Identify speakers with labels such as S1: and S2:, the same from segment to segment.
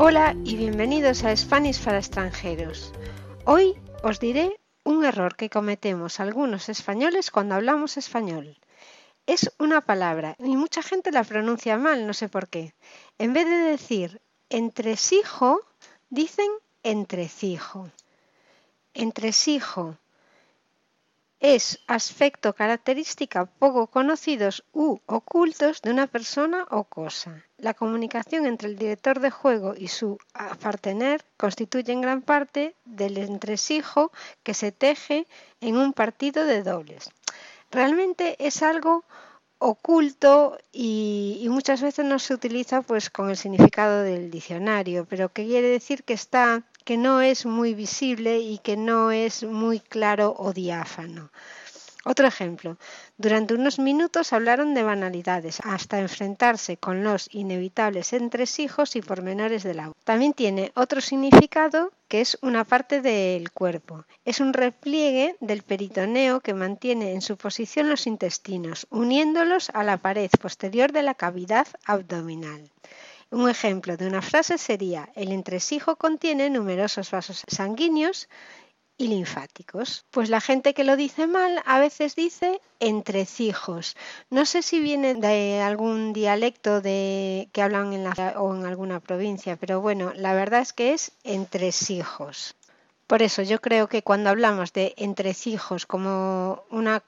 S1: Hola y bienvenidos a Spanish para extranjeros. Hoy os diré un error que cometemos algunos españoles cuando hablamos español. Es una palabra y mucha gente la pronuncia mal, no sé por qué. En vez de decir entresijo, dicen entrecijo. Entresijo es aspecto característica poco conocidos u ocultos de una persona o cosa. La comunicación entre el director de juego y su partener constituye en gran parte del entresijo que se teje en un partido de dobles. Realmente es algo oculto y, y, muchas veces no se utiliza pues con el significado del diccionario, pero que quiere decir que está que no es muy visible y que no es muy claro o diáfano. Otro ejemplo. Durante unos minutos hablaron de banalidades, hasta enfrentarse con los inevitables entresijos y pormenores del agua. También tiene otro significado que es una parte del cuerpo. Es un repliegue del peritoneo que mantiene en su posición los intestinos, uniéndolos a la pared posterior de la cavidad abdominal. Un ejemplo de una frase sería, el entresijo contiene numerosos vasos sanguíneos y linfáticos. Pues la gente que lo dice mal a veces dice entrecijos. No sé si viene de algún dialecto de que hablan en la o en alguna provincia, pero bueno, la verdad es que es entresijos. Por eso yo creo que cuando hablamos de entrecijos como una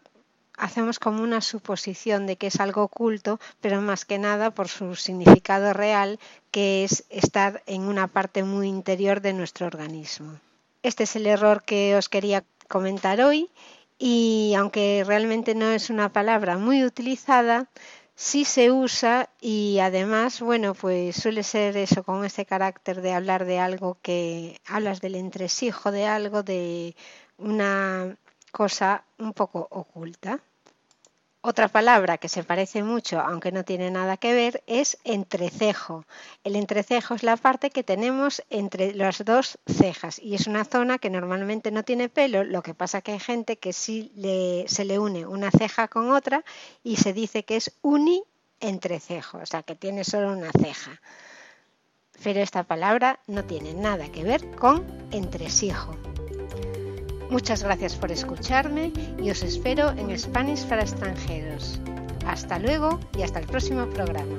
S1: hacemos como una suposición de que es algo oculto, pero más que nada por su significado real, que es estar en una parte muy interior de nuestro organismo. Este es el error que os quería comentar hoy y aunque realmente no es una palabra muy utilizada, sí se usa y además, bueno, pues suele ser eso con ese carácter de hablar de algo que hablas del entresijo de algo, de una cosa un poco oculta. Otra palabra que se parece mucho, aunque no tiene nada que ver, es entrecejo. El entrecejo es la parte que tenemos entre las dos cejas y es una zona que normalmente no tiene pelo, lo que pasa que hay gente que sí se le une una ceja con otra y se dice que es uni entrecejo, o sea que tiene solo una ceja. Pero esta palabra no tiene nada que ver con entresijo. Muchas gracias por escucharme y os espero en Spanish para extranjeros. Hasta luego y hasta el próximo programa.